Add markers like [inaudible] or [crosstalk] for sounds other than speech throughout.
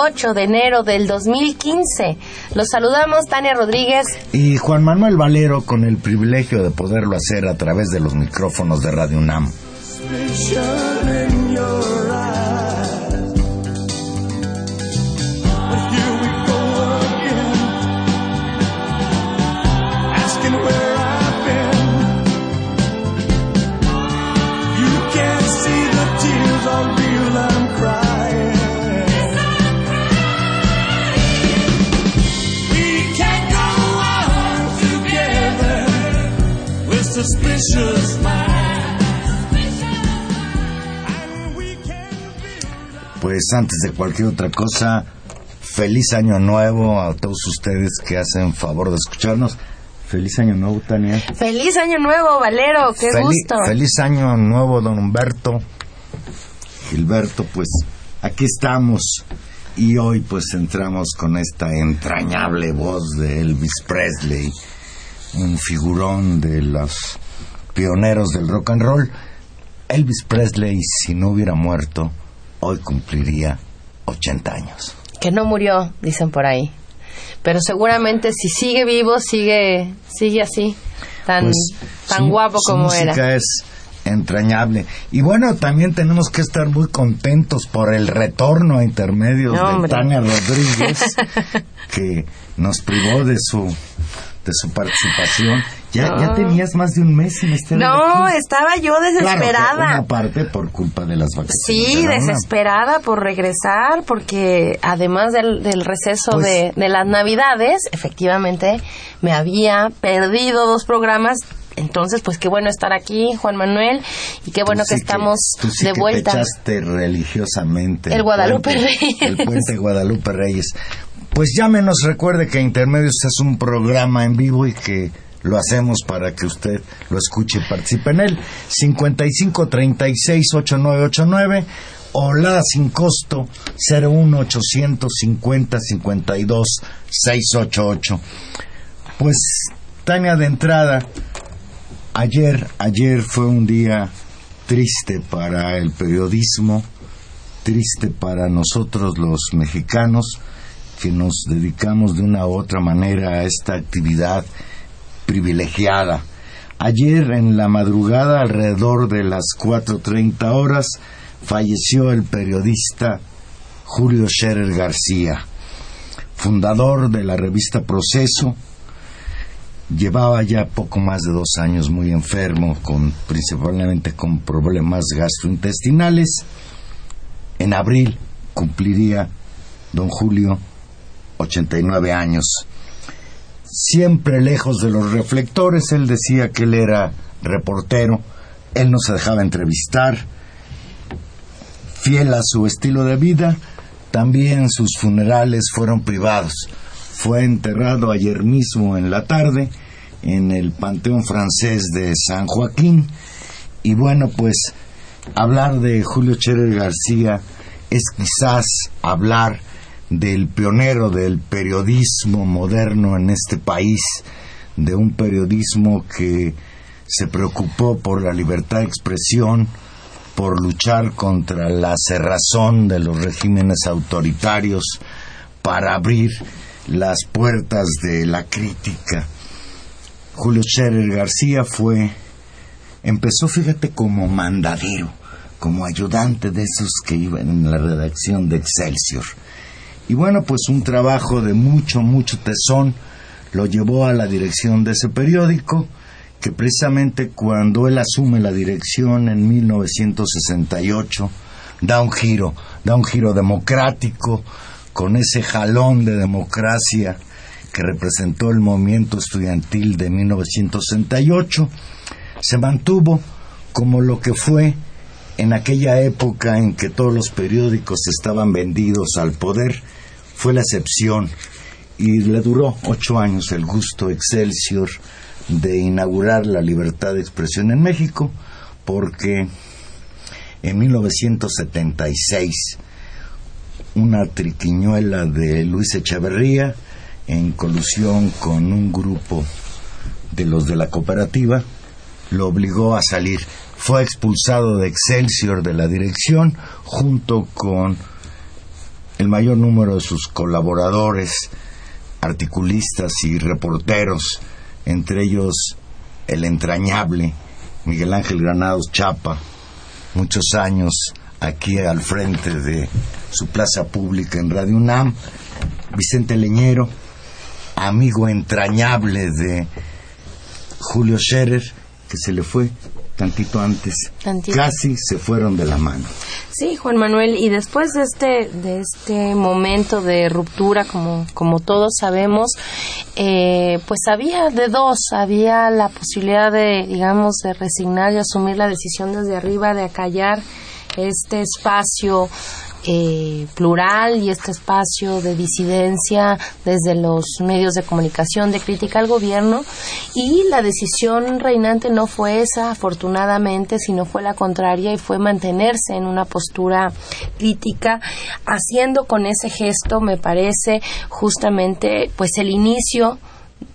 8 de enero del 2015. Los saludamos Tania Rodríguez. Y Juan Manuel Valero con el privilegio de poderlo hacer a través de los micrófonos de Radio UNAM. Pues antes de cualquier otra cosa, feliz año nuevo a todos ustedes que hacen favor de escucharnos. Feliz año nuevo, Tania. Feliz año nuevo, Valero, qué gusto. Feliz año nuevo, don Humberto. Gilberto, pues aquí estamos. Y hoy pues entramos con esta entrañable voz de Elvis Presley, un figurón de los pioneros del rock and roll. Elvis Presley, si no hubiera muerto, hoy cumpliría 80 años. Que no murió, dicen por ahí. Pero seguramente si sigue vivo, sigue sigue así, tan Pues, tan su- guapo su como música era. es entrañable. Y bueno, también tenemos que estar muy contentos por el retorno a intermedios No, de. Tania Rodríguez, [laughs] que nos privó de su de su participación. Ya, ya No. tenías más de un mes sin estar No, aquí. estaba yo Claro, desesperada. una parte por culpa de las vacaciones. Sí, de desesperada por regresar, porque además del, del receso Pues- de, de las Navidades, efectivamente, me había perdido dos programas. Entonces, pues qué bueno estar aquí, Juan Manuel, y qué bueno Tú que sí estamos tú sí de que vuelta. Te religiosamente. El Guadalupe puente- Reyes. El puente Guadalupe Reyes. Pues llámenos, recuerde que Intermedios es un programa en vivo y que lo hacemos para que usted lo escuche y participe en él. 55 36 8989 o la sin costo 01 850 52 688. Pues, Tania, de entrada, Ayer, ayer fue un día triste para el periodismo, triste para nosotros los mexicanos que nos dedicamos de una u otra manera a esta actividad privilegiada. Ayer en la madrugada, alrededor de las 4.30 horas, falleció el periodista Julio Scherer García, fundador de la revista Proceso, llevaba ya poco más de dos años muy enfermo, con, principalmente con problemas gastrointestinales. En abril cumpliría don Julio 89 años. Siempre lejos de los reflectores, él decía que él era reportero, él no se dejaba entrevistar, fiel a su estilo de vida, también sus funerales fueron privados fue enterrado ayer mismo en la tarde en el Panteón Francés de San Joaquín. Y bueno, pues hablar de Julio Scherer García es quizás hablar del pionero del periodismo moderno en este país, de un periodismo que se preocupó por la libertad de expresión, por luchar contra la cerrazón de los regímenes autoritarios para abrir las puertas de la crítica. Julio Scherer García fue, empezó, fíjate, como mandadero, como ayudante de esos que iban en la redacción de Excelsior. Y bueno, pues un trabajo de mucho, mucho tesón lo llevó a la dirección de ese periódico, que precisamente cuando él asume la dirección en 1968, da un giro, da un giro democrático, con ese jalón de democracia que representó el movimiento estudiantil de 1968, se mantuvo como lo que fue en aquella época en que todos los periódicos estaban vendidos al poder, fue la excepción y le duró ocho años el gusto Excelsior de inaugurar la libertad de expresión en México, porque en 1976 una triquiñuela de Luis Echeverría, en colusión con un grupo de los de la cooperativa, lo obligó a salir. Fue expulsado de Excelsior de la dirección junto con el mayor número de sus colaboradores, articulistas y reporteros, entre ellos el entrañable Miguel Ángel Granados Chapa, muchos años aquí al frente de su plaza pública en Radio UNAM, Vicente Leñero, amigo entrañable de Julio Scherer, que se le fue tantito antes, Tantito. casi se fueron de la mano. Sí, Juan Manuel, y después de este, de este momento de ruptura, como, como todos sabemos, eh, pues había de dos, había la posibilidad de, digamos, de resignar y asumir la decisión desde arriba de acallar este espacio eh, plural y este espacio de disidencia desde los medios de comunicación, de crítica al gobierno, y la decisión reinante no fue esa, afortunadamente, sino fue la contraria y fue mantenerse en una postura crítica, haciendo con ese gesto, me parece, justamente, pues el inicio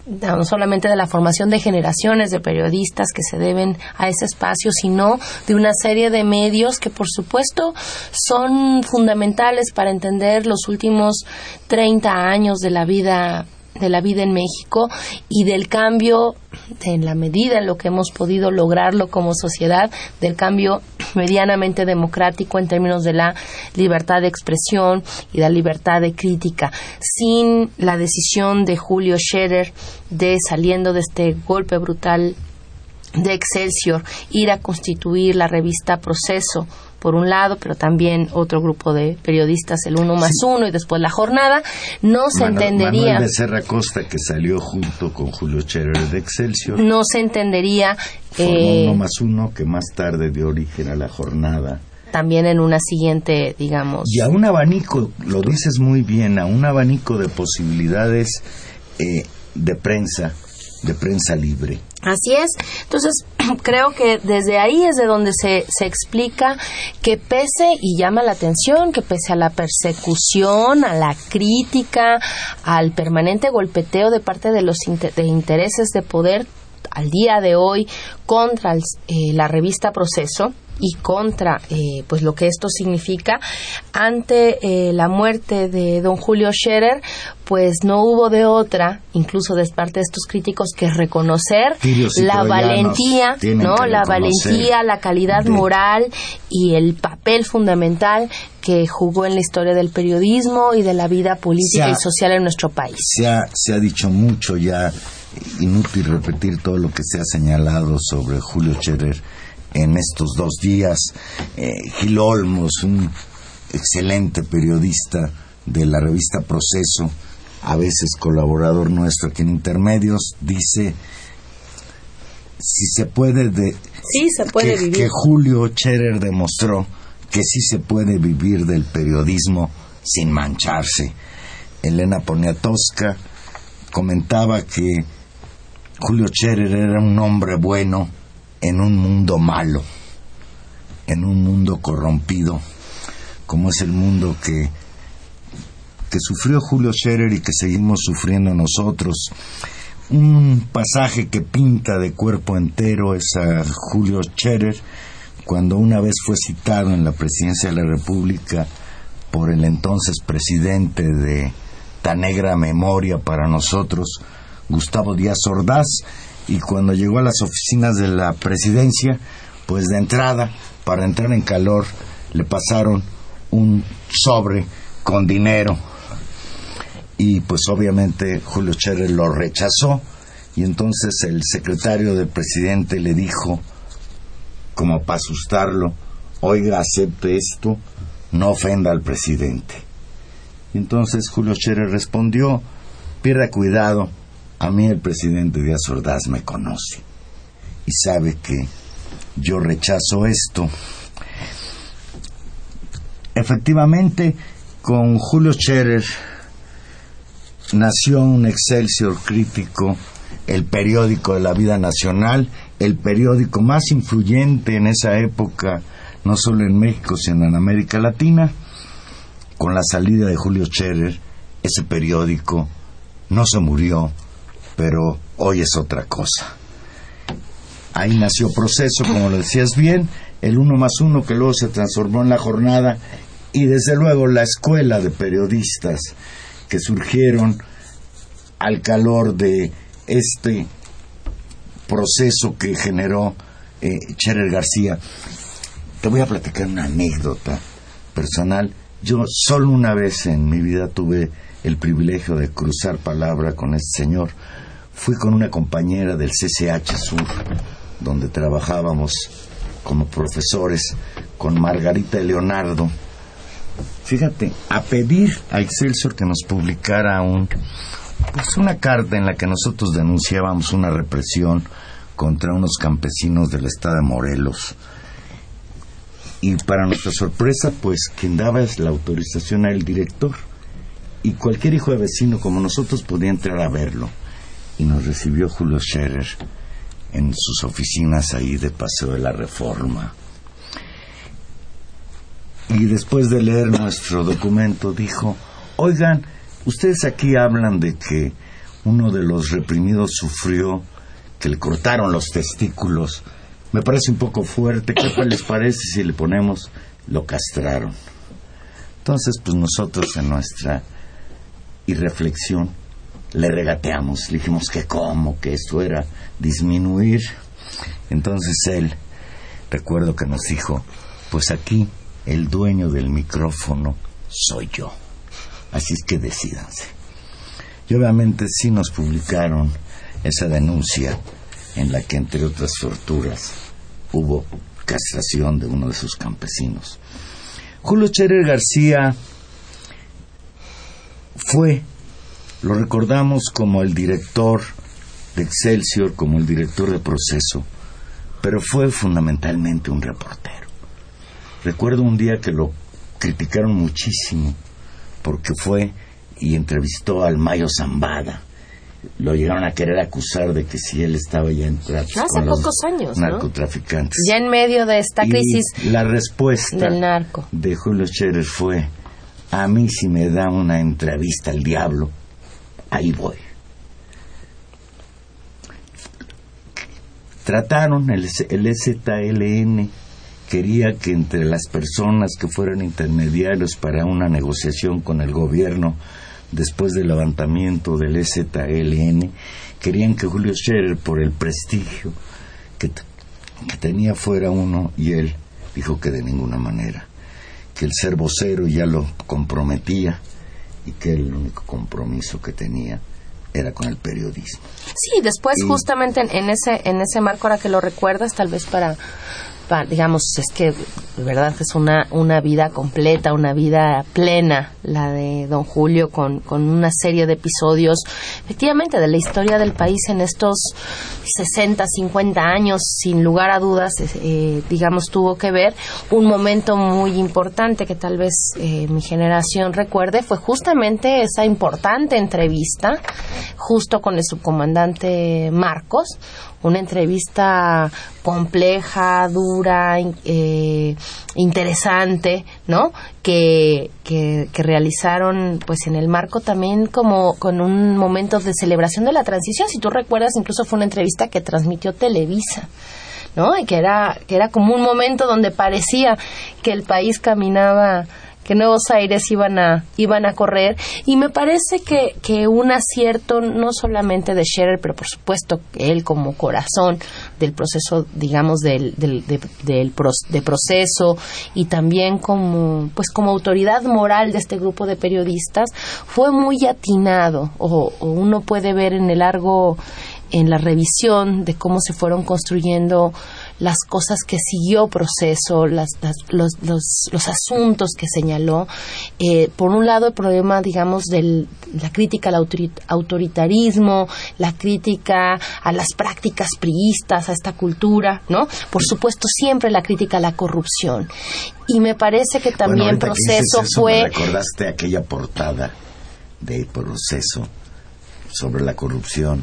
no solamente de la formación de generaciones de periodistas que se deben a ese espacio, sino de una serie de medios que, por supuesto, son fundamentales para entender los últimos 30 años de la vida de la vida en México y del cambio en la medida en lo que hemos podido lograrlo como sociedad del cambio [clears throat] medianamente democrático en términos de la libertad de expresión y la libertad de crítica sin la decisión de Julio Scherer de saliendo de este golpe brutal de Excelsior ir a constituir la revista Proceso por un lado, pero también otro grupo de periodistas, el uno más uno y después la jornada, no se Manu- entendería, Manuel Becerra Costa, que salió junto con Julio Scherer de Excelsior, no se entendería eh, uno más uno que más tarde dio origen a la jornada. también en una siguiente, digamos, Y a un abanico, lo dices muy bien, a un abanico de posibilidades eh, de prensa, de prensa libre. Así es. Entonces, [clears throat] creo que desde ahí es de donde se, se explica que pese, y llama la atención, que pese a la persecución, a la crítica, al permanente golpeteo de parte de los de intereses de poder al día de hoy contra el- eh, la revista Proceso y contra eh, pues lo que esto significa. Ante eh, la muerte de don Julio Scherer pues no hubo de otra incluso de parte de estos críticos que reconocer la valentía no la valentía la calidad de- moral y el papel fundamental que jugó en la historia del periodismo y de la vida política ha- y social en nuestro país. Se ha, se ha dicho mucho ya, inútil repetir todo lo que se ha señalado sobre Julio Scherer en estos dos días. Eh, Gil Olmos, un excelente periodista de la revista Proceso, a veces colaborador nuestro aquí en Intermedios, dice si se puede de, sí se puede que, vivir que Julio Scherer demostró que sí se puede vivir del periodismo sin mancharse. Elena Poniatowska comentaba que Julio Scherer era un hombre bueno en un mundo malo, en un mundo corrompido, como es el mundo que, que sufrió Julio Scherer y que seguimos sufriendo nosotros. Un pasaje que pinta de cuerpo entero es a Julio Scherer cuando una vez fue citado en la presidencia de la República por el entonces presidente de tan negra memoria para nosotros, Gustavo Díaz Ordaz, y cuando llegó a las oficinas de la presidencia, pues de entrada, para entrar en calor, le pasaron un sobre con dinero y pues obviamente Julio Scherer lo rechazó y entonces el secretario del presidente le dijo, como para asustarlo, oiga, acepte esto, no ofenda al presidente. Y entonces Julio Scherer respondió, pierda cuidado, a mí el presidente Díaz Ordaz me conoce y sabe que yo rechazo esto. Efectivamente, con Julio Scherer nació un Excelsior crítico, el periódico de la vida nacional, el periódico más influyente en esa época, no solo en México, sino en América Latina. Con la salida de Julio Scherer, ese periódico no se murió, pero hoy es otra cosa. Ahí nació proceso, como lo decías bien, el uno más uno que luego se transformó en la jornada y desde luego la escuela de periodistas que surgieron al calor de este proceso que generó eh, Cherer García. Te voy a platicar una anécdota personal. Yo solo una vez en mi vida tuve el privilegio de cruzar palabra con este señor. Fui con una compañera del CCH Sur, donde trabajábamos como profesores, con Margarita Leonardo. Fíjate, a pedir a Excelsior que nos publicara un, pues una carta en la que nosotros denunciábamos una represión contra unos campesinos del estado de Morelos. Y para nuestra sorpresa, pues quien daba la autorización el director. Y cualquier hijo de vecino como nosotros podía entrar a verlo. Y nos recibió Julio Scherer en sus oficinas ahí de Paseo de la Reforma. Y después de leer nuestro documento dijo, oigan, ustedes aquí hablan de que uno de los reprimidos sufrió, que le cortaron los testículos. Me parece un poco fuerte. ¿Qué les parece si le ponemos lo castraron? Entonces, pues nosotros en nuestra irreflexión le regateamos, le dijimos que cómo, que esto era disminuir. Entonces él, recuerdo que nos dijo, pues aquí el dueño del micrófono soy yo. Así es que decídanse. Y obviamente sí nos publicaron esa denuncia en la que, entre otras torturas, hubo castración de uno de sus campesinos. Julio Scherer García fue, lo recordamos como el director de Excelsior, como el director de proceso, pero fue fundamentalmente un reportero. Recuerdo un día que lo criticaron muchísimo porque fue y entrevistó al Mayo Zambada. Lo llegaron a querer acusar de que si él estaba ya en tratos Hace con los pocos años, ¿no? narcotraficantes. Ya en medio de esta Y crisis la respuesta del narco. de Julio Scherer fue, a mí si me da una entrevista al diablo, ahí voy. Trataron, el, el quería que entre las personas que fueran intermediarios para una negociación con el gobierno después del levantamiento del ZLN, querían que Julio Scherer, por el prestigio que, que tenía fuera uno, y él dijo que de ninguna manera, que el ser vocero ya lo comprometía y que el único compromiso que tenía era con el periodismo. Sí, después Y- justamente en, en ese en ese marco ahora que lo recuerdas, tal vez para, pa- digamos, es que de verdad es una una vida completa, una vida plena la de Don Julio con con una serie de episodios efectivamente de la historia del país en estos 60, 50 años, sin lugar a dudas, eh, digamos, tuvo que ver. Un momento muy importante que tal vez eh, mi generación recuerde, fue justamente esa importante entrevista justo con el subcomandante Marcos, una entrevista compleja, dura, eh, interesante, ¿no? Que, que, que realizaron pues en el marco también como con un momento de celebración de la transición. Si tú recuerdas, incluso fue una entrevista que transmitió Televisa. ¿no? Y que era, que era como un momento donde parecía que el país caminaba que nuevos aires iban a iban a correr. Y me parece que, que un acierto no solamente de Scherer pero por supuesto él como corazón del proceso digamos del, del, de, del de proceso y también como pues como autoridad moral de este grupo de periodistas fue muy atinado o, o uno puede ver en el largo en la revisión de cómo se fueron construyendo las cosas que siguió proceso, las, las, los, los, los, asuntos que señaló. Eh, por un lado, el problema, digamos, de la crítica al autoritarismo, la crítica a las prácticas priistas, a esta cultura, ¿no? Por supuesto, siempre la crítica a la corrupción. Y me parece que también bueno, proceso eso, fue... Me recordaste aquella portada de proceso sobre la corrupción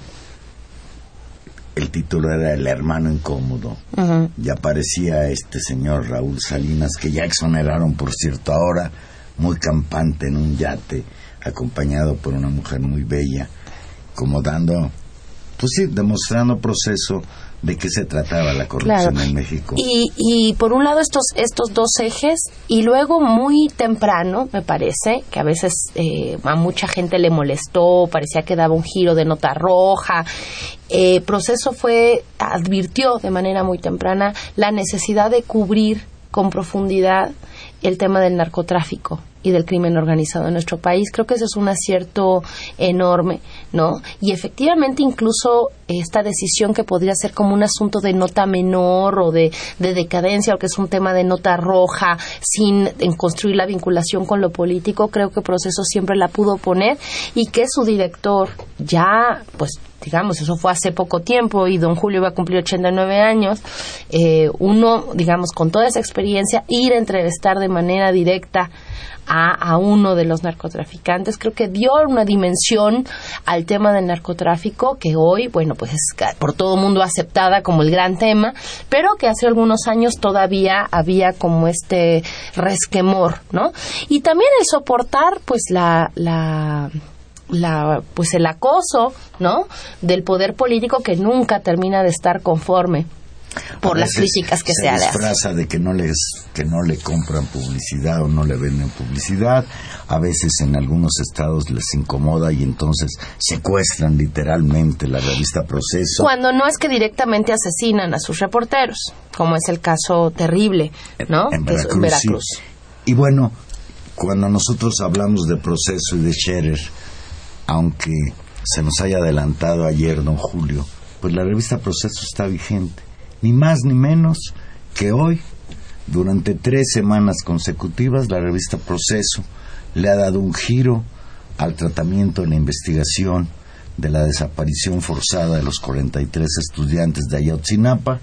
el título era El hermano incómodo. Uh -huh. Y aparecía este señor Raúl Salinas, que ya exoneraron, por cierto, ahora, muy campante en un yate, acompañado por una mujer muy bella, como dando, pues sí, demostrando proceso de qué se trataba la corrupción Claro. en México. Y, y por un lado estos, estos dos ejes y luego muy temprano, me parece, que a veces eh, a mucha gente le molestó, parecía que daba un giro de nota roja. Eh, proceso fue, advirtió de manera muy temprana la necesidad de cubrir con profundidad el tema del narcotráfico y del crimen organizado en nuestro país. Creo que ese es un acierto enorme, ¿no? Y efectivamente incluso esta decisión que podría ser como un asunto de nota menor o de, de decadencia o que es un tema de nota roja sin en construir la vinculación con lo político, creo que Proceso siempre la pudo poner y que su director ya, pues digamos, eso fue hace poco tiempo y don Julio iba a cumplir 89 años, eh, uno, digamos, con toda esa experiencia, ir a entrevistar de manera directa a, a, uno de los narcotraficantes, creo que dio una dimensión al tema del narcotráfico que hoy, bueno, pues es por todo el mundo aceptada como el gran tema, pero que hace algunos años todavía había como este resquemor, ¿no? Y también el soportar, pues, la, la la, pues el acoso, ¿no? Del poder político que nunca termina de estar conforme por las críticas que se, se disfraza de que no les que no le compran publicidad o no le venden publicidad. A veces en algunos estados les incomoda y entonces secuestran literalmente la revista Proceso. Cuando no es que directamente asesinan a sus reporteros, como es el caso terrible, ¿no? En Veracruz. en Veracruz. sí. Y bueno, cuando nosotros hablamos de Proceso y de Scherer, aunque se nos haya adelantado ayer don Julio, pues la revista Proceso está vigente, ni más ni menos que hoy, durante tres semanas consecutivas, la revista Proceso le ha dado un giro al tratamiento en la investigación de la desaparición forzada de los 43 estudiantes de Ayotzinapa,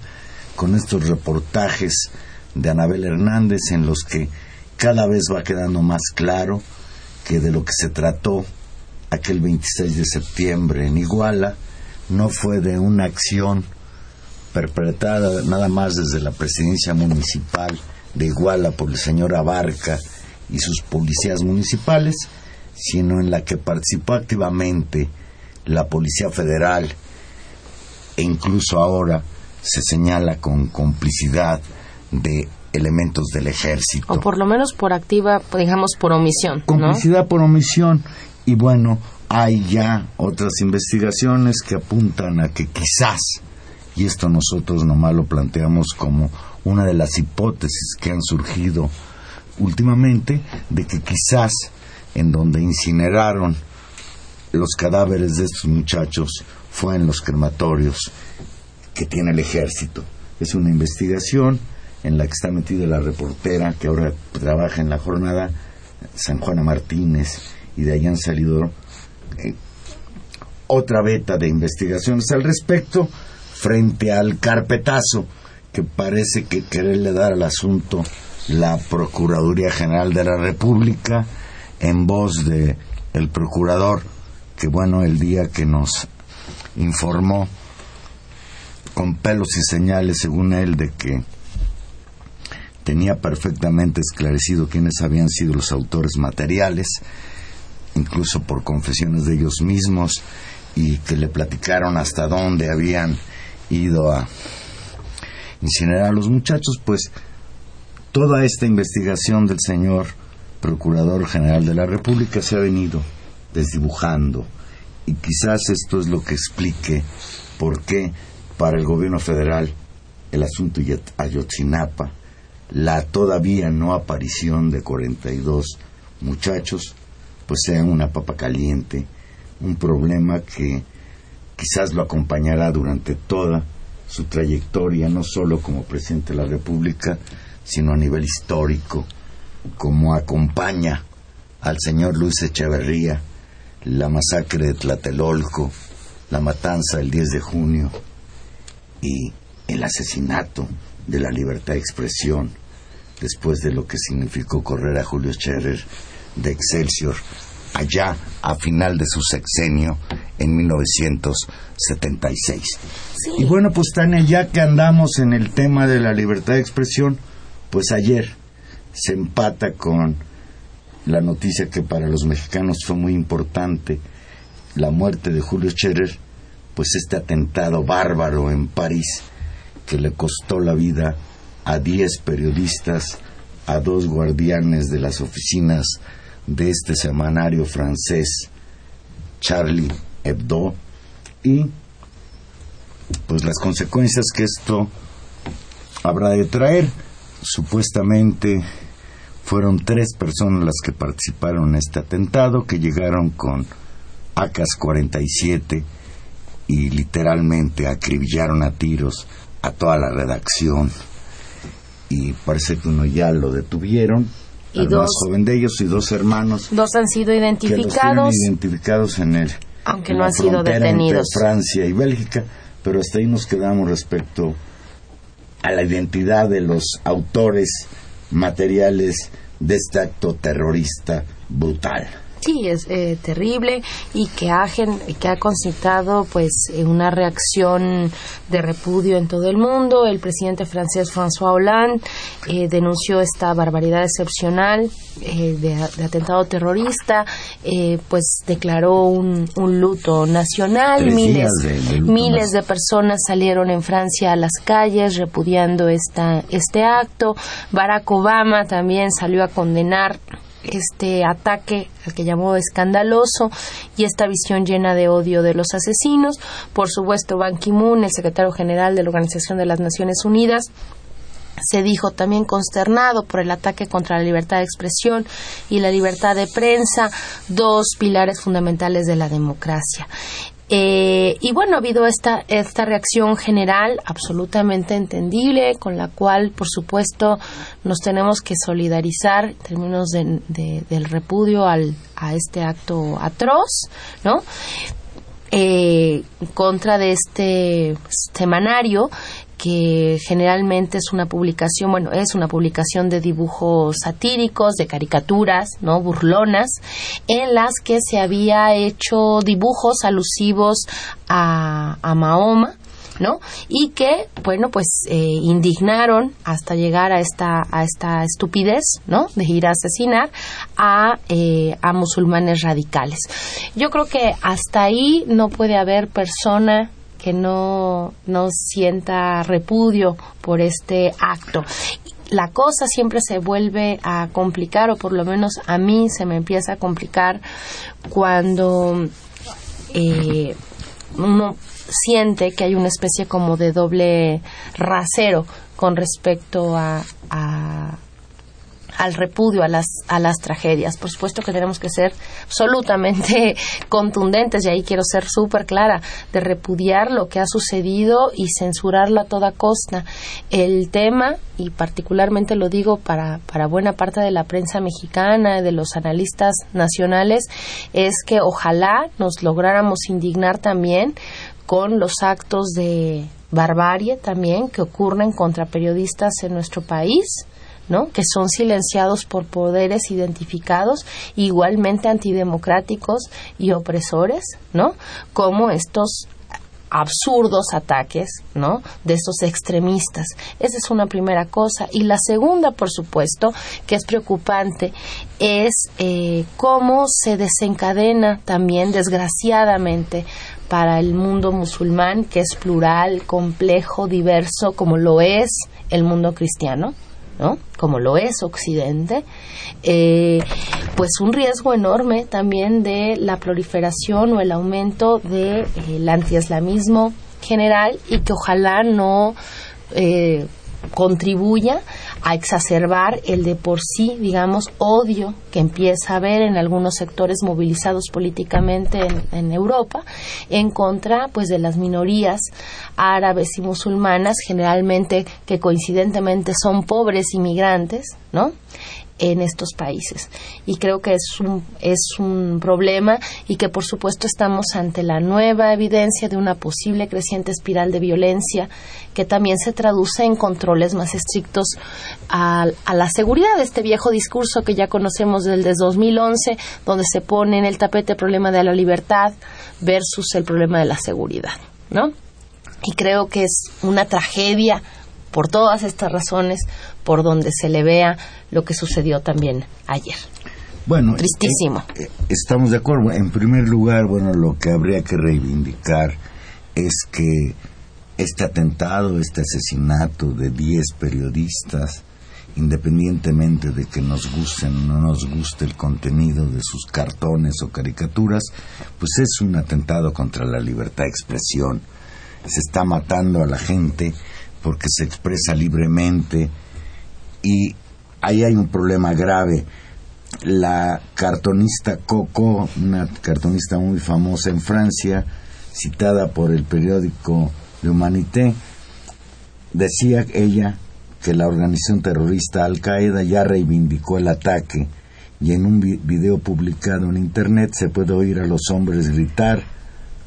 con estos reportajes de Anabel Hernández en los que cada vez va quedando más claro que de lo que se trató aquel 26 de septiembre en Iguala no fue de una acción perpetrada nada más desde la presidencia municipal de Iguala por el señor Abarca y sus policías municipales, sino en la que participó activamente la Policía Federal e incluso ahora se señala con complicidad de elementos del ejército. O por lo menos por activa, digamos, por omisión, ¿no? Complicidad por omisión. Y bueno, hay ya otras investigaciones que apuntan a que quizás, y esto nosotros nomás lo planteamos como una de las hipótesis que han surgido últimamente, de que quizás en donde incineraron los cadáveres de estos muchachos fue en los crematorios que tiene el ejército. Es una investigación en la que está metida la reportera que ahora trabaja en la jornada, San Juana Martínez, y de ahí han salido eh, otra beta de investigaciones al respecto frente al carpetazo que parece que quererle dar al asunto la Procuraduría General de la República en voz de el procurador que bueno el día que nos informó con pelos y señales según él de que tenía perfectamente esclarecido quiénes habían sido los autores materiales incluso por confesiones de ellos mismos y que le platicaron hasta dónde habían ido a incinerar a los muchachos, pues toda esta investigación del señor Procurador General de la República se ha venido desdibujando y quizás esto es lo que explique por qué para el gobierno federal el asunto de Ayotzinapa, la todavía no aparición de 42 muchachos, pues sea una papa caliente, un problema que quizás lo acompañará durante toda su trayectoria, no solo como presidente de la República, sino a nivel histórico, como acompaña al señor Luis Echeverría la masacre de Tlatelolco, la matanza del 10 de junio y el asesinato de la libertad de expresión después de lo que significó correr a Julio Scherer de Excelsior allá a final de su sexenio en 1976. Y bueno, pues Tania, ya que andamos en el tema de la libertad de expresión, pues ayer se empata con la noticia que para los mexicanos fue muy importante, la muerte de Julio Scherer, pues este atentado bárbaro en París que le costó la vida a 10 periodistas, a dos guardianes de las oficinas de este semanario francés, Charlie Hebdo, y pues las consecuencias que esto habrá de traer. Supuestamente fueron tres personas las que participaron en este atentado, que llegaron con AK-47 y literalmente acribillaron a tiros a toda la redacción. Y parece que uno ya lo detuvieron. Y al dos- más joven de ellos y dos hermanos Dos han sido identificados, identificados en el aunque en no han sido frontera entre detenidos. Francia y Bélgica, pero hasta ahí nos quedamos respecto a la identidad de los autores materiales de este acto terrorista brutal. Sí, es eh, terrible y que ha, que ha concitado pues eh, una reacción de repudio en todo el mundo. El presidente francés François Hollande eh, denunció esta barbaridad excepcional eh, de, de atentado terrorista, eh, pues declaró un, un luto nacional. Tres Miles, de- de luto miles de personas salieron en Francia a las calles repudiando esta, este acto. Barack Obama también salió a condenar este ataque al que llamó escandaloso y esta visión llena de odio de los asesinos. Por supuesto, Ban Ki-moon, el secretario general de la Organización de las Naciones Unidas, se dijo también consternado por el ataque contra la libertad de expresión y la libertad de prensa, dos pilares fundamentales de la democracia. Eh, y bueno, ha habido esta, esta reacción general absolutamente entendible, con la cual, por supuesto, nos tenemos que solidarizar en términos de- de- del repudio al, a este acto atroz, ¿no? eh, contra de este semanario que generalmente es una publicación, bueno, es una publicación de dibujos satíricos, de caricaturas, ¿no? burlonas, en las que se había hecho dibujos alusivos a, a Mahoma, ¿no? Y que, bueno, pues eh, indignaron hasta llegar a esta, a esta estupidez, ¿no? De ir a asesinar a, eh, a musulmanes radicales. Yo creo que hasta ahí no puede haber persona que no, no sienta repudio por este acto. La cosa siempre se vuelve a complicar, o por lo menos a mí se me empieza a complicar cuando eh, uno siente que hay una especie como de doble rasero con respecto a, a- al repudio a las a las tragedias. Por supuesto que tenemos que ser absolutamente [laughs] contundentes y ahí quiero ser súper clara de repudiar lo que ha sucedido y censurarlo a toda costa. El tema y particularmente lo digo para para buena parte de la prensa mexicana, de los analistas nacionales, es que ojalá nos lográramos indignar también con los actos de barbarie también que ocurren contra periodistas en nuestro país. ¿No? que son silenciados por poderes identificados igualmente antidemocráticos y opresores, ¿no? como estos absurdos ataques, ¿no? De estos extremistas. Esa es una primera cosa. Y la segunda, por supuesto, que es preocupante, es eh, cómo se desencadena también, desgraciadamente, para el mundo musulmán, que es plural, complejo, diverso, como lo es el mundo cristiano. ¿No? como lo es Occidente, eh, pues un riesgo enorme también de la proliferación o el aumento del de, eh, antiislamismo general y que ojalá no eh, contribuya a exacerbar el de por sí, digamos, odio que empieza a haber en algunos sectores movilizados políticamente en, Europa en contra, pues, de las minorías árabes y musulmanas, generalmente que coincidentemente son pobres inmigrantes, ¿no? En estos países. Y creo que es un, es un problema y que, por supuesto, estamos ante la nueva evidencia de una posible creciente espiral de violencia que también se traduce en controles más estrictos a, a la seguridad. Este viejo discurso que ya conocemos del de 2011, donde se pone en el tapete el problema de la libertad versus el problema de la seguridad, ¿no? Y creo que es una tragedia por todas estas razones por donde se le vea lo que sucedió también ayer. Bueno, tristísimo. Eh, eh, estamos de acuerdo. En primer lugar, bueno, lo que habría que reivindicar es que este atentado, este asesinato de 10 periodistas, independientemente de que nos guste o no nos guste el contenido de sus cartones o caricaturas, pues es un atentado contra la libertad de expresión. Se está matando a la gente porque se expresa libremente y ahí hay un problema grave. La cartonista Coco, una cartonista muy famosa en Francia, citada por el periódico de Humanité, decía ella que la organización terrorista Al Qaeda ya reivindicó el ataque y en un video publicado en internet se puede oír a los hombres gritar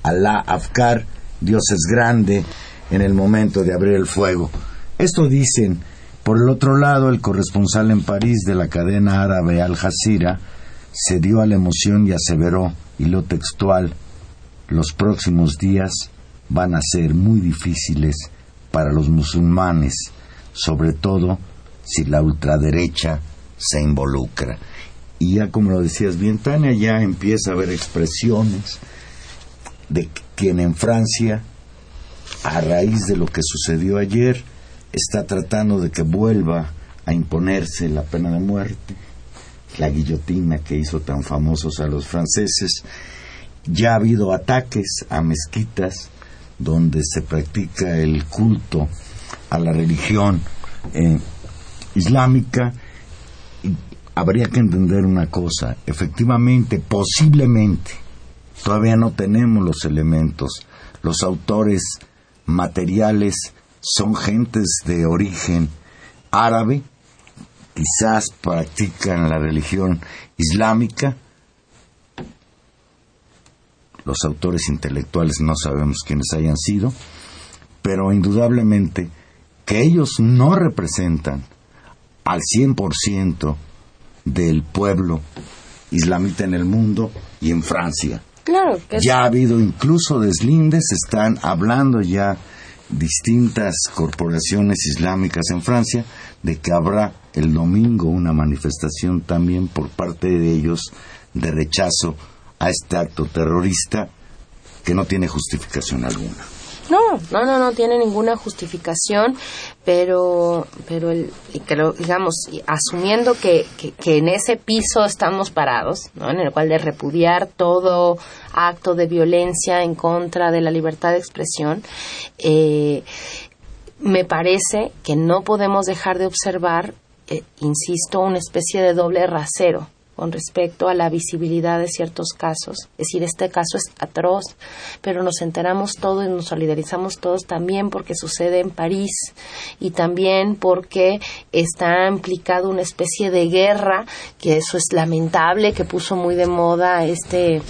Alá Afkar, Dios es grande, en el momento de abrir el fuego. Esto dicen. Por el otro lado, el corresponsal en París de la cadena árabe Al Jazeera se dio a la emoción y aseveró, y lo textual, los próximos días van a ser muy difíciles para los musulmanes, sobre todo si la ultraderecha se involucra. Y ya como lo decías bien, Tania, ya empieza a haber expresiones de quien en Francia a raíz de lo que sucedió ayer, está tratando de que vuelva a imponerse la pena de muerte, la guillotina que hizo tan famosos a los franceses. Ya ha habido ataques a mezquitas donde se practica el culto a la religión eh, islámica. Habría que entender una cosa, efectivamente, posiblemente, todavía no tenemos los elementos, los autores materiales son gentes de origen árabe, quizás practican la religión islámica. Los autores intelectuales no sabemos quiénes hayan sido, pero indudablemente que ellos no representan al 100% del pueblo islamita en el mundo y en Francia. Claro, ya ha habido incluso deslindes, están hablando ya distintas corporaciones islámicas en Francia de que habrá el domingo una manifestación también por parte de ellos de rechazo a este acto terrorista que no tiene justificación alguna. No, no, no, no tiene ninguna justificación, pero, pero el, digamos, asumiendo que, que, en ese piso estamos parados, ¿no? en el cual de repudiar todo acto de violencia en contra de la libertad de expresión, eh, me parece que no podemos dejar de observar, eh, insisto, una especie de doble rasero con respecto a la visibilidad de ciertos casos. Es decir, este caso es atroz, pero nos enteramos todos y nos solidarizamos todos también porque sucede en París y también porque está implicado una especie de guerra, que eso es lamentable, que puso muy de moda este eh,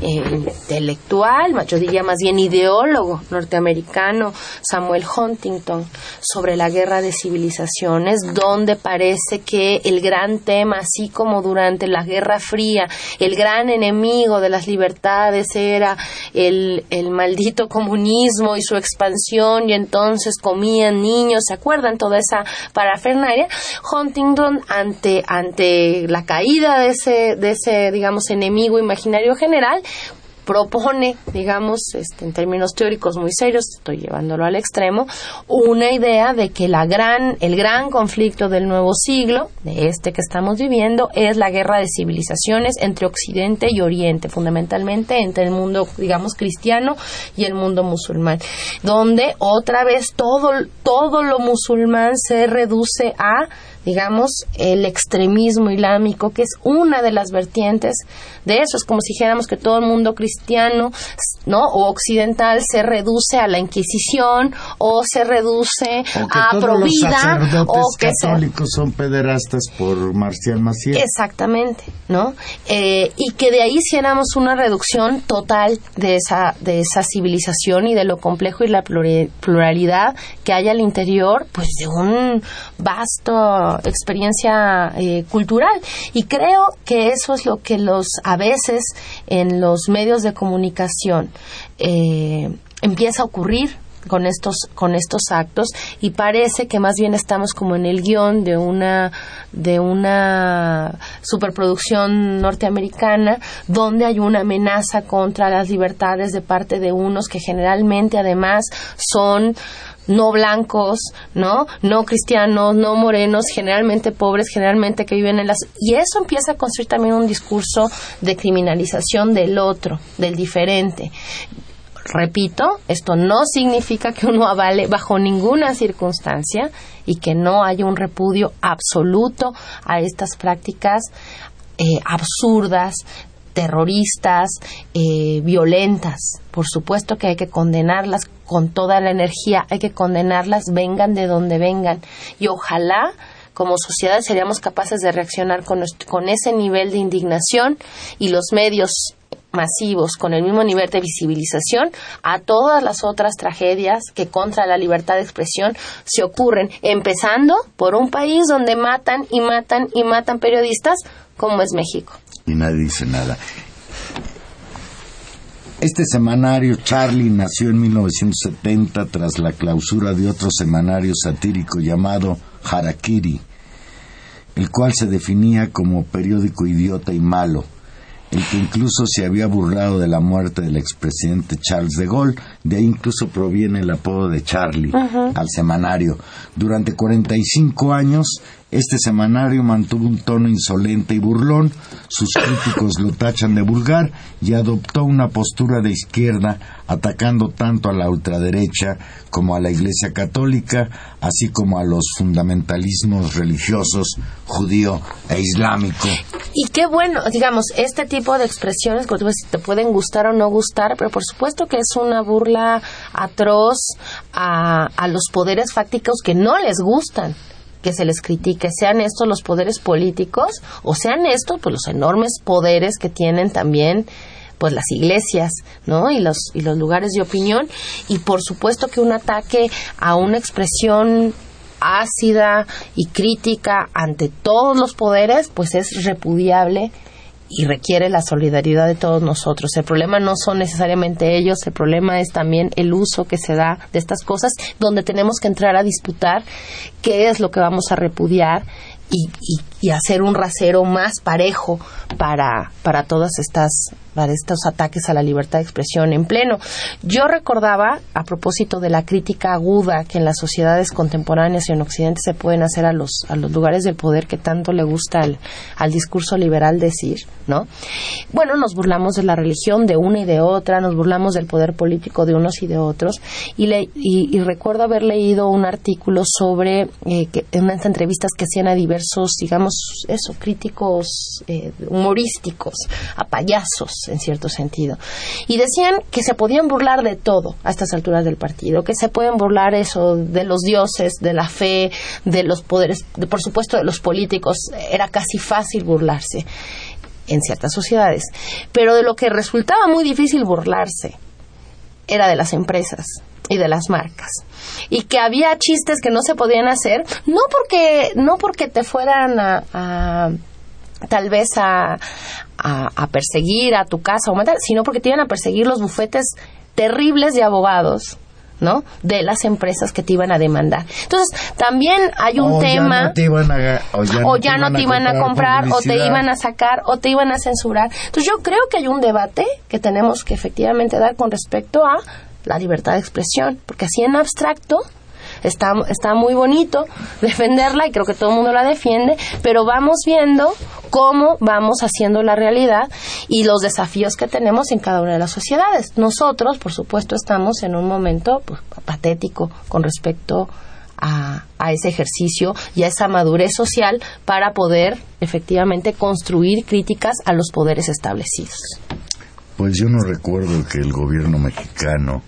intelectual, yo diría más bien ideólogo norteamericano, Samuel Huntington, sobre la guerra de civilizaciones, donde parece que el gran tema, así como durante la Guerra Fría, el gran enemigo de las libertades era el, el maldito comunismo y su expansión y entonces comían niños, ¿se acuerdan? Toda esa parafernalia. Huntington ante, ante la caída de ese, de ese, digamos, enemigo imaginario general, propone, digamos, este, en términos teóricos muy serios, estoy llevándolo al extremo, una idea de que la gran, el gran conflicto del nuevo siglo, de este que estamos viviendo, es la guerra de civilizaciones entre Occidente y Oriente, fundamentalmente entre el mundo, digamos, cristiano y el mundo musulmán, donde otra vez todo, todo lo musulmán se reduce a digamos, el extremismo islámico, que es una de las vertientes de eso. Es como si dijéramos que todo el mundo cristiano ¿no? o occidental se reduce a la Inquisición o se reduce O que a todos Provida los sacerdotes o que católicos son pederastas por Marcial Maciel. Exactamente, ¿no? Eh, y que de ahí hiciéramos una reducción total de esa, de esa civilización y de lo complejo y la pluralidad que hay al interior, pues de un vasto experiencia eh, cultural. Y creo que eso es lo que los, a veces, en los medios de comunicación, eh, empieza a ocurrir con estos con estos actos y parece que más bien estamos como en el guion de una de una superproducción norteamericana donde hay una amenaza contra las libertades de parte de unos que generalmente además son no blancos, ¿no? No cristianos, no morenos, generalmente pobres, generalmente que viven en las... Y eso empieza a construir también un discurso de criminalización del otro, del diferente. Repito, esto no significa que uno avale bajo ninguna circunstancia y que no haya un repudio absoluto a estas prácticas eh, absurdas, terroristas, eh, violentas. Por supuesto que hay que condenarlas con toda la energía, hay que condenarlas, vengan de donde vengan. Y ojalá como sociedad seríamos capaces de reaccionar con, con ese nivel de indignación y los medios masivos con el mismo nivel de visibilización a todas las otras tragedias que contra la libertad de expresión se ocurren, empezando por un país donde matan y matan y matan periodistas como es México. Y nadie dice nada. Este semanario Charlie nació en 1970 tras la clausura de otro semanario satírico llamado Harakiri, el cual se definía como periódico idiota y malo, el que incluso se había burlado de la muerte del expresidente Charles de Gaulle, de ahí incluso proviene el apodo de Charlie al semanario. Durante 45 años, este semanario mantuvo un tono insolente y burlón, sus críticos lo tachan de vulgar y adoptó una postura de izquierda atacando tanto a la ultraderecha como a la Iglesia Católica, así como a los fundamentalismos religiosos judío e islámico. Y qué bueno, digamos, este tipo de expresiones, como te pueden gustar o no gustar, pero por supuesto que es una burla atroz a, a los poderes fácticos que no les gustan que se les critique, sean estos los poderes políticos o sean estos pues los enormes poderes que tienen también pues las iglesias, ¿no? Y los y los lugares de opinión y por supuesto que un ataque a una expresión ácida y crítica ante todos los poderes, pues es repudiable y requiere la solidaridad de todos nosotros. El problema no son necesariamente ellos, el problema es también el uso que se da de estas cosas, donde tenemos que entrar a disputar qué es lo que vamos a repudiar y, y- y hacer un rasero más parejo para, para todas estas para estos ataques a la libertad de expresión en pleno. Yo recordaba, a propósito de la crítica aguda que en las sociedades contemporáneas y en Occidente se pueden hacer a los, a los lugares del poder que tanto le gusta al, al discurso liberal decir, ¿no? Bueno, nos burlamos de la religión de una y de otra, nos burlamos del poder político de unos y de otros, y, le, y, y recuerdo haber leído un artículo sobre eh, unas entrevistas que hacían a diversos, digamos, eso, críticos eh, humorísticos, a payasos, en cierto sentido. Y decían que se podían burlar de todo a estas alturas del partido, que se pueden burlar eso de los dioses, de la fe, de los poderes, de, por supuesto de los políticos. Era casi fácil burlarse en ciertas sociedades. Pero de lo que resultaba muy difícil burlarse era de las empresas y de las marcas y que había chistes que no se podían hacer no porque no porque te fueran a, a- tal vez a, a, a perseguir a tu casa o matar sino porque te iban a perseguir los bufetes terribles de abogados ¿no? De las empresas que te iban a demandar. Entonces, también hay un O ya tema no te iban a, o ya o ya no te iban a comprar o te iban a sacar o te iban a censurar. Entonces yo creo que hay un debate que tenemos que efectivamente dar con respecto a la libertad de expresión, porque así en abstracto está, está muy bonito defenderla y creo que todo el mundo la defiende, pero vamos viendo cómo vamos haciendo la realidad y los desafíos que tenemos en cada una de las sociedades. Nosotros, por supuesto, estamos en un momento pues, patético con respecto a, a ese ejercicio y a esa madurez social para poder efectivamente construir críticas a los poderes establecidos. Pues yo no recuerdo que el gobierno mexicano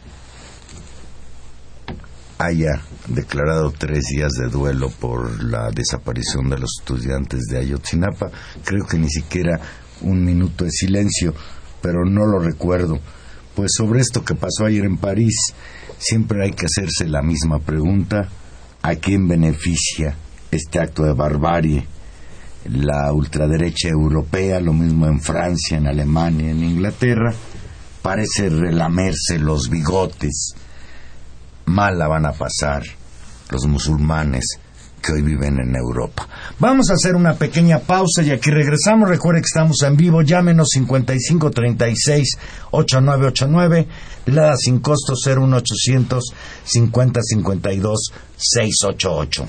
haya declarado tres días de duelo por la desaparición de los estudiantes de Ayotzinapa. Creo que ni siquiera un minuto de silencio, pero no lo recuerdo. Pues sobre esto que pasó ayer en París, siempre hay que hacerse la misma pregunta. ¿A quién beneficia este acto de barbarie? La ultraderecha europea, lo mismo en Francia, en Alemania, en Inglaterra, parece relamerse los bigotes mal la van a pasar los musulmanes que hoy viven en Europa. Vamos a hacer una pequeña pausa y aquí regresamos. Recuerde que estamos en vivo. Llámenos 5536 8989. La sin costo 01800 5052 688.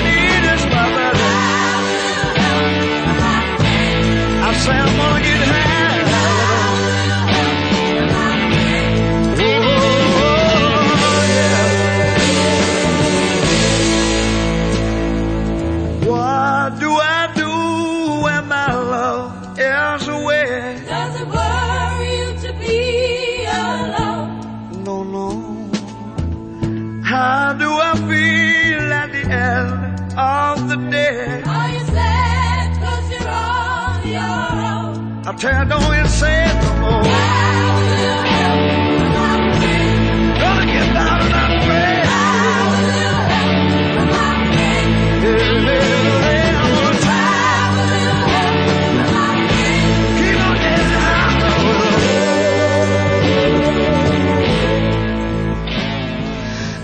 slam on you.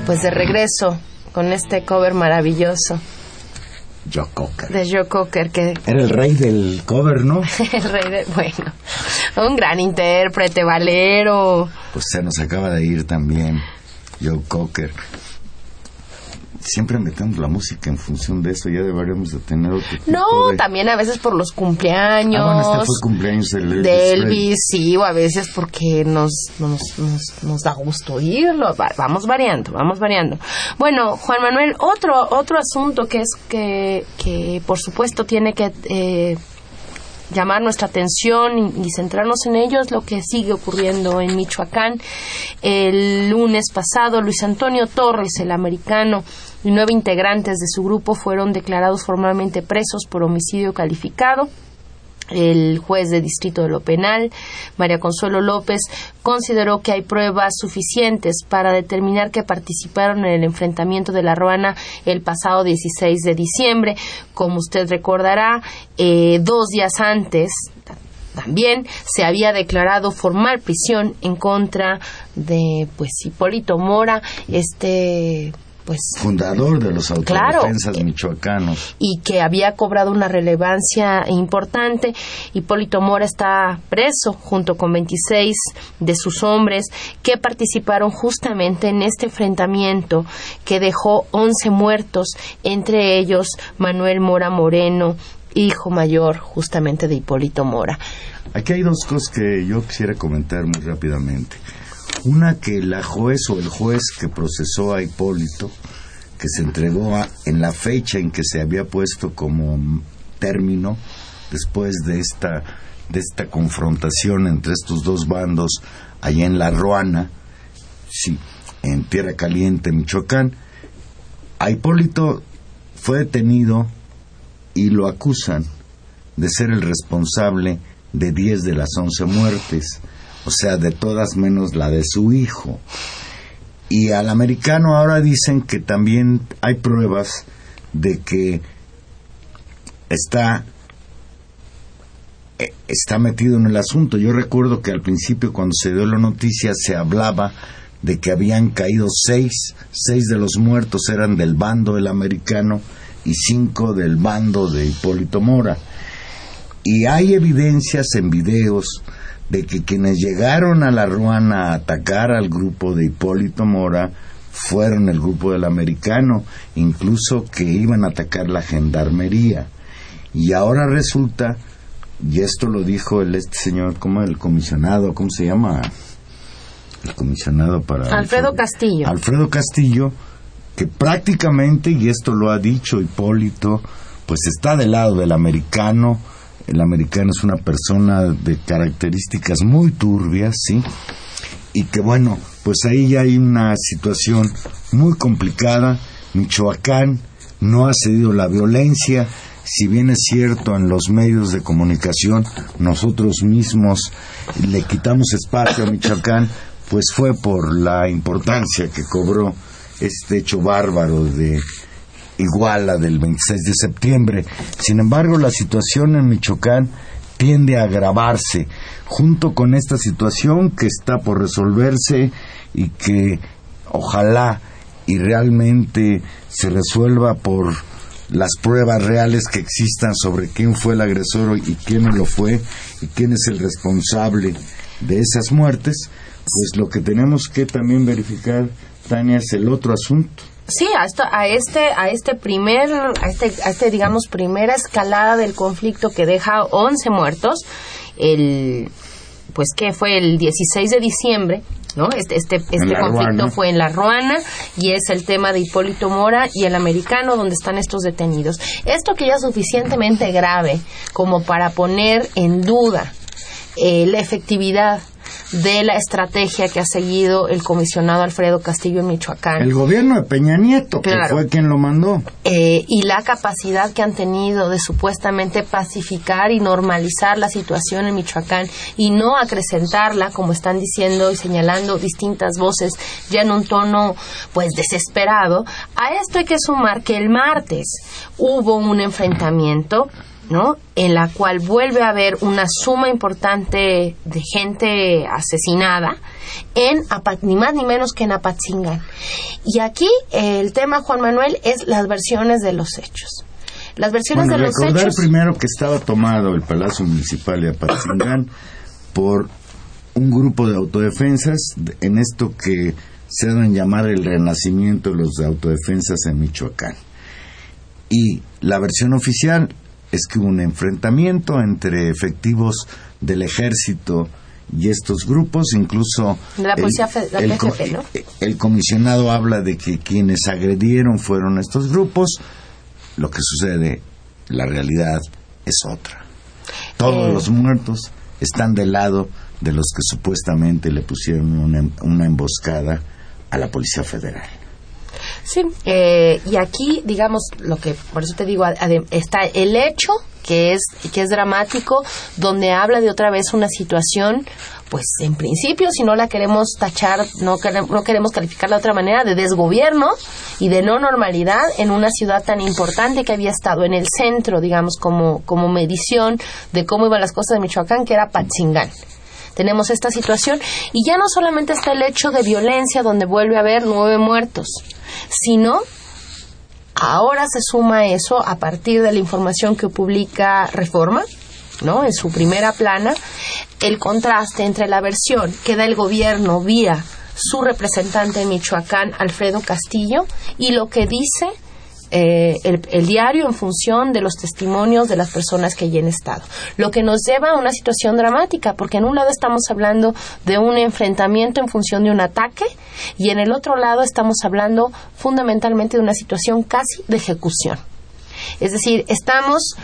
Pues de regreso con este cover maravilloso Joe Cocker. de Joe Cocker que Era el rey del cover, ¿no? [laughs] el rey de, bueno, un gran intérprete, valero. Pues se nos acaba de ir también Joe Cocker. Siempre metemos la música en función de eso, ya deberíamos de tener otro No, de... también a veces por los cumpleaños. Ah, bueno, este fue cumpleaños del Elvis de. Elvis, sí, o a veces porque nos, nos, nos, nos da gusto oírlo. Va- Vamos variando, vamos variando. Bueno, Juan Manuel, otro, otro asunto que es que, que por supuesto tiene que eh, llamar nuestra atención y, y centrarnos en ello es lo que sigue ocurriendo en Michoacán. El lunes pasado, Luis Antonio Torres, el americano, y nueve integrantes de su grupo fueron declarados formalmente presos por homicidio calificado. El juez de distrito de lo penal, María Consuelo López, consideró que hay pruebas suficientes para determinar que participaron en el enfrentamiento de la Ruana el pasado 16 de diciembre. Como usted recordará, eh, dos días antes, también se había declarado formal prisión en contra de pues Hipólito Mora, este pues Fundador de los Claro. autodefensas michoacanos. y que había cobrado una relevancia importante. Hipólito Mora está preso junto con 26 de sus hombres que participaron justamente en este enfrentamiento que dejó 11 muertos, entre ellos Manuel Mora Moreno, hijo mayor justamente de Hipólito Mora. Aquí hay dos cosas que yo quisiera comentar muy rápidamente. Una que la juez o el juez que procesó a Hipólito, que se entregó en la fecha en que se había puesto como término después de esta de esta confrontación entre estos dos bandos allá en La Ruana, sí, en Tierra Caliente, Michoacán, a Hipólito fue detenido y lo acusan de ser el responsable de 10 de las 11 muertes, o sea, de todas menos la de su hijo. Y al americano ahora dicen que también hay pruebas de que está eh, está metido en el asunto. Yo recuerdo que al principio cuando se dio la noticia se hablaba de que habían caído seis, seis de los muertos eran del bando del americano y cinco del bando de Hipólito Mora. Y hay evidencias en videos de que quienes llegaron a la Ruana a atacar al grupo de Hipólito Mora fueron el grupo del americano, incluso que iban a atacar la gendarmería. Y ahora resulta, y esto lo dijo el este señor, como el comisionado, ¿cómo se llama? El comisionado para... Alfredo Castillo. Alfredo Castillo, que prácticamente, y esto lo ha dicho Hipólito, pues está del lado del americano. El americano es una persona de características muy turbias, ¿sí? Y que bueno, pues ahí ya hay una situación muy complicada. Michoacán no ha cedido la violencia. Si bien es cierto en los medios de comunicación nosotros mismos le quitamos espacio a Michoacán, pues fue por la importancia que cobró este hecho bárbaro de Iguala del 26 de septiembre. Sin embargo, la situación en Michoacán tiende a agravarse junto con esta situación que está por resolverse y que ojalá y realmente se resuelva por las pruebas reales que existan sobre quién fue el agresor y quién no lo fue y quién es el responsable de esas muertes, pues lo que tenemos que también verificar, Tania, es el otro asunto. Sí, a, esto, a este, a este primer, a este, a este, digamos, primera escalada del conflicto que deja 11 muertos, el, pues que fue el 16 de diciembre, ¿no? Este, este, este conflicto Ruana. fue en La Ruana y es el tema de Hipólito Mora y el americano donde están estos detenidos. Esto que ya es suficientemente grave como para poner en duda eh, la efectividad de la estrategia que ha seguido el comisionado Alfredo Castillo en Michoacán. El gobierno de Peña Nieto, que Claro. fue quien lo mandó. eh, y la capacidad que han tenido de supuestamente pacificar y normalizar la situación en Michoacán y no acrecentarla, como están diciendo y señalando distintas voces, ya en un tono pues desesperado. A esto hay que sumar que el martes hubo un enfrentamiento ¿no? En la cual vuelve a haber una suma importante de gente asesinada en ni más ni menos que en Apatzingán. Y aquí eh, el tema, Juan Manuel, es las versiones de los hechos. Las versiones Bueno, de los recordar hechos. primero que estaba tomado el Palacio Municipal de Apatzingán por un grupo de autodefensas de- en esto que se dan llamar el renacimiento de los de autodefensas en Michoacán. Y la versión oficial es que hubo un enfrentamiento entre efectivos del ejército y estos grupos, incluso la el- la PFP, ¿no? el comisionado habla de que quienes agredieron fueron estos grupos. Lo que sucede, la realidad es otra. Todos Eh. los muertos están del lado de los que supuestamente le pusieron una, una emboscada a la Policía Federal. Sí, eh, y aquí, digamos, lo que, por eso te digo, está el hecho que es, que es dramático, donde habla de otra vez una situación, pues en principio, si no la queremos tachar, no queremos, no queremos calificarla de otra manera, de desgobierno y de no normalidad en una ciudad tan importante que había estado en el centro, digamos, como, como medición de cómo iban las cosas de Michoacán, que era Patzingán. Tenemos esta situación y ya no solamente está el hecho de violencia donde vuelve a haber nueve muertos, sino ahora se suma eso a partir de la información que publica Reforma, ¿no? En su primera plana, el contraste entre la versión que da el gobierno vía su representante en Michoacán, Alfredo Castillo, y lo que dice eh, el, el diario en función de los testimonios de las personas que allí han estado. Lo que nos lleva a una situación dramática, porque en un lado estamos hablando de un enfrentamiento en función de un ataque y en el otro lado estamos hablando fundamentalmente de una situación casi de ejecución. Es decir, estamos,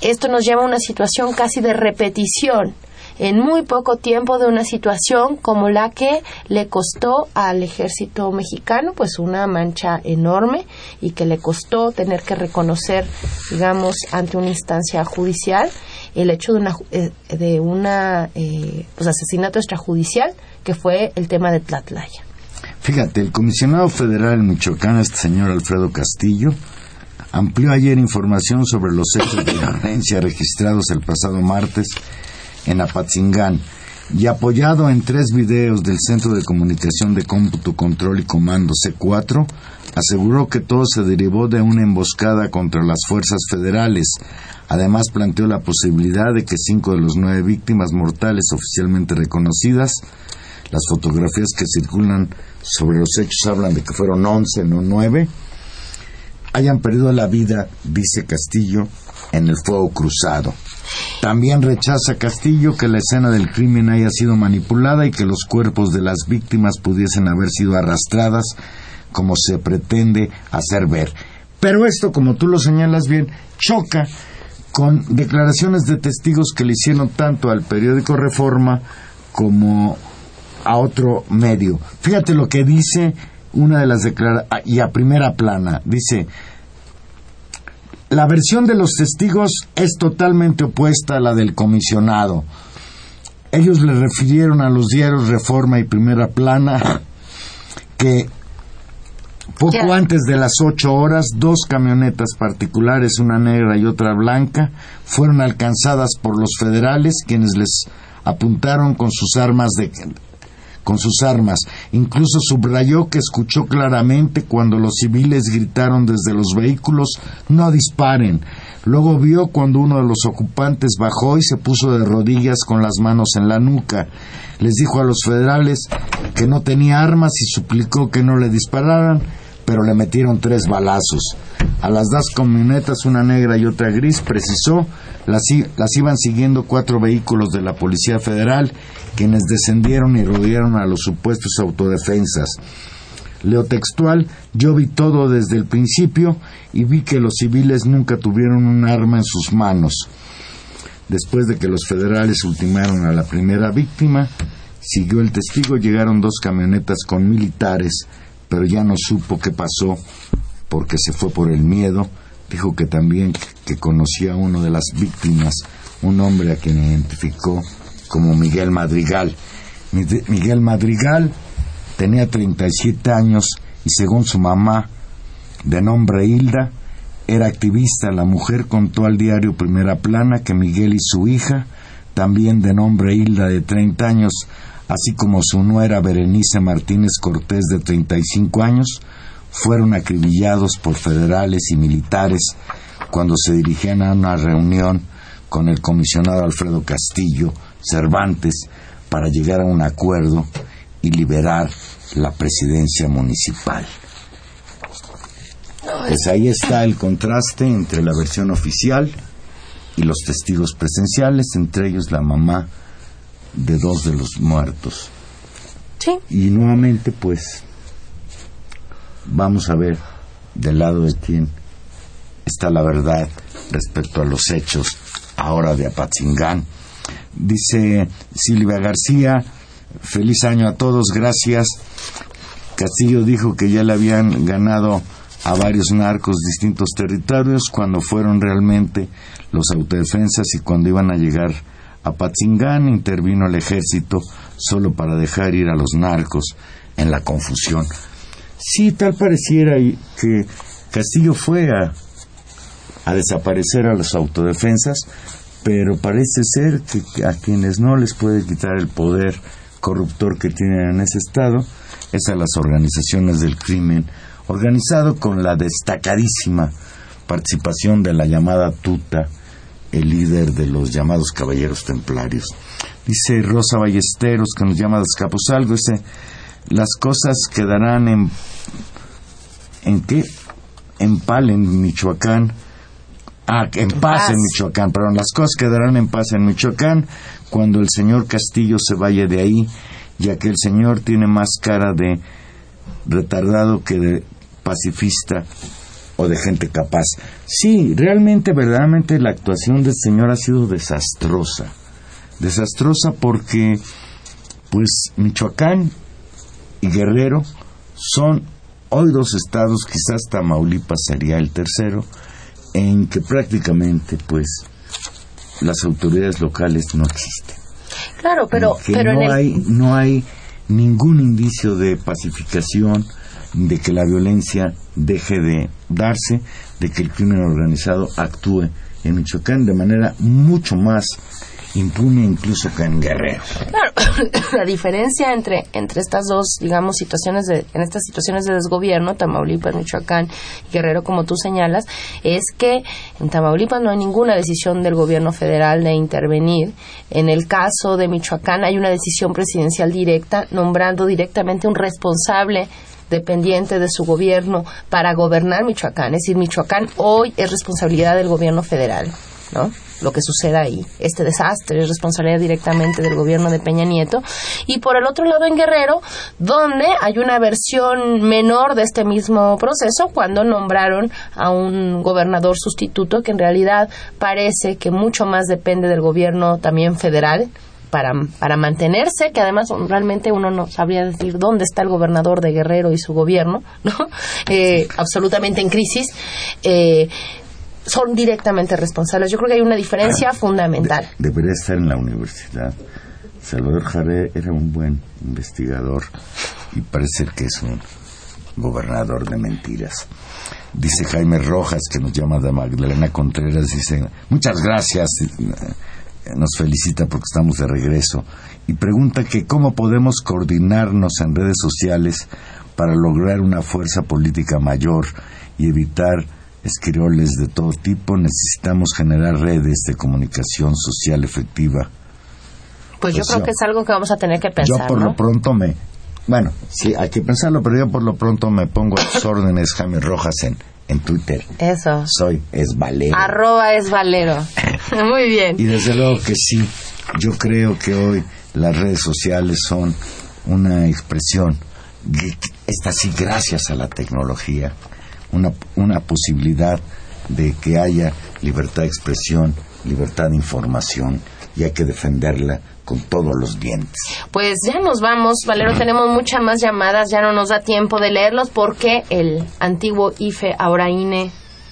esto nos lleva a una situación casi de repetición en muy poco tiempo de una situación como la que le costó al ejército mexicano pues una mancha enorme y que le costó tener que reconocer digamos ante una instancia judicial el hecho de una eh, de una eh, pues asesinato extrajudicial que fue el tema de Tlatlaya. Fíjate, el comisionado federal en Michoacán, este señor Alfredo Castillo, amplió ayer información sobre los hechos de violencia [coughs] registrados el pasado martes en Apatzingán y apoyado en tres videos del Centro de Comunicación de Cómputo, Control y Comando C4, aseguró que todo se derivó de una emboscada contra las fuerzas federales. Además planteó la posibilidad de que cinco de las nueve víctimas mortales oficialmente reconocidas, las fotografías que circulan sobre los hechos hablan de que fueron once, no nueve, hayan perdido la vida, dice Castillo, en el fuego cruzado. También rechaza Castillo que la escena del crimen haya sido manipulada y que los cuerpos de las víctimas pudiesen haber sido arrastradas como se pretende hacer ver. Pero esto, como tú lo señalas bien, choca con declaraciones de testigos que le hicieron tanto al periódico Reforma como a otro medio. Fíjate lo que dice una de las declaraciones, y a primera plana, dice, la versión de los testigos es totalmente opuesta a la del comisionado. Ellos le refirieron a los diarios Reforma y Primera Plana que poco antes de las ocho horas, dos camionetas particulares, una negra y otra blanca, fueron alcanzadas por los federales, quienes les apuntaron con sus armas de con sus armas. Incluso subrayó que escuchó claramente cuando los civiles gritaron desde los vehículos no disparen. Luego vio cuando uno de los ocupantes bajó y se puso de rodillas con las manos en la nuca. Les dijo a los federales que no tenía armas y suplicó que no le dispararan, pero le metieron tres balazos. A las dos camionetas, una negra y otra gris, precisó, las, las iban siguiendo cuatro vehículos de la Policía Federal, quienes descendieron y rodearon a los supuestos autodefensas. Leo textual, yo vi todo desde el principio y vi que los civiles nunca tuvieron un arma en sus manos. Después de que los federales ultimaron a la primera víctima, siguió el testigo, llegaron dos camionetas con militares, pero ya no supo qué pasó porque se fue por el miedo. Dijo que también que conocía a uno de las víctimas, un hombre a quien identificó como Miguel Madrigal. Miguel Madrigal tenía 37 años y según su mamá, de nombre Hilda, era activista. La mujer contó al diario Primera Plana que Miguel y su hija, también de nombre Hilda de 30 años, así como su nuera Berenice Martínez Cortés de 35 años, fueron acribillados por federales y militares cuando se dirigían a una reunión con el comisionado Alfredo Castillo Cervantes para llegar a un acuerdo y liberar la presidencia municipal. Pues ahí está el contraste entre la versión oficial y los testigos presenciales, entre ellos la mamá de dos de los muertos. Sí, Y nuevamente, pues, vamos a ver del lado de quién está la verdad respecto a los hechos ahora de Apatzingán. Dice Silvia García, feliz año a todos, gracias. Castillo dijo que ya le habían ganado a varios narcos distintos territorios cuando fueron realmente los autodefensas y cuando iban a llegar a Patzingán intervino el ejército solo para dejar ir a los narcos en la confusión. Sí, tal pareciera que Castillo fue a, desaparecer a los autodefensas, pero parece ser que a quienes no les puede quitar el poder corruptor que tienen en ese estado es a las organizaciones del crimen organizado con la destacadísima participación de la llamada Tuta, el líder de los llamados caballeros templarios. Dice Rosa Ballesteros, que nos llama de dice, las cosas quedarán en... ¿En qué? En Pal, en Michoacán. Ah, en paz, paz. en Michoacán, perdón. Las cosas quedarán en paz en Michoacán cuando el señor Castillo se vaya de ahí, ya que el señor tiene más cara de retardado que de pacifista o de gente capaz. Sí, realmente, verdaderamente la actuación del señor ha sido desastrosa. Desastrosa porque, pues, Michoacán y Guerrero son hoy dos estados, quizás Tamaulipas sería el tercero, en que prácticamente, pues, las autoridades locales no existen. Claro, pero, no en el, hay no hay ningún indicio de pacificación de que la violencia deje de darse de que el crimen organizado actúe en Michoacán de manera mucho más impune incluso que en Guerrero Claro, [coughs] la diferencia entre, entre estas dos, digamos, situaciones de, en estas situaciones de desgobierno, Tamaulipas, Michoacán y Guerrero, como tú señalas, es que en Tamaulipas no hay ninguna decisión del gobierno federal de intervenir. En el caso de Michoacán hay una decisión presidencial directa, nombrando directamente un responsable dependiente de su gobierno para gobernar Michoacán. Es decir, Michoacán hoy es responsabilidad del gobierno federal, ¿no? Lo que suceda ahí. Este desastre es responsabilidad directamente del gobierno de Peña Nieto. Y por el otro lado, en Guerrero, donde hay una versión menor de este mismo proceso, cuando nombraron a un gobernador sustituto que en realidad parece que mucho más depende del gobierno también federal para, para mantenerse, que además realmente uno no sabría decir dónde está el gobernador de Guerrero y su gobierno, ¿no? [laughs] Eh, absolutamente en crisis, eh, son directamente responsables. Yo creo que hay una diferencia fundamental. debería estar en la universidad Salvador Jaré era un buen investigador y parece que es un gobernador de mentiras. Dice Jaime Rojas, que nos llama de Magdalena Contreras, dice, muchas gracias, eh, nos felicita porque estamos de regreso, y pregunta que cómo podemos coordinarnos en redes sociales para lograr una fuerza política mayor y evitar escrioles de todo tipo, necesitamos generar redes de comunicación social efectiva. Pues yo Pues creo yo- que es algo que vamos a tener que Yo pensar, por ¿no? lo pronto me... Bueno, sí, hay que pensarlo, pero yo por lo pronto me pongo a tus órdenes, Jaime Rojas, en, en Twitter. Eso. Soy Esvalero. Arroba es Valero. [laughs] Muy bien. Y desde luego que sí, yo creo que hoy las redes sociales son una expresión, esta sí gracias a la tecnología, una, una posibilidad de que haya libertad de expresión, libertad de información, y hay que defenderla con todos los dientes. Pues ya nos vamos, Valero, tenemos muchas más llamadas, ya no nos da tiempo de leerlos porque el antiguo IFE, ahora INE,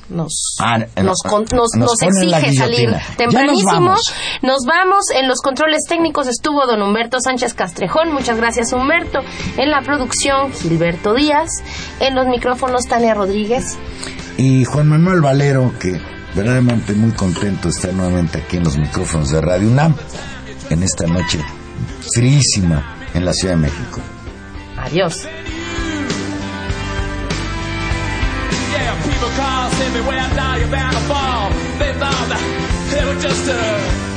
nos, Ah, nos, nos- con- nos, nos nos pone en la exige salir tempranísimo. vamos. Nos vamos, en los controles técnicos estuvo don Humberto Sánchez Castrejón, muchas gracias Humberto, en la producción Gilberto Díaz, en los micrófonos Tania Rodríguez. Y Juan Manuel Valero, que verdaderamente muy contento de estar nuevamente aquí en los micrófonos de Radio UNAM en esta noche fríísima en la Ciudad de México. Adiós. me when I die, you're bound to fall. They thought that it was just a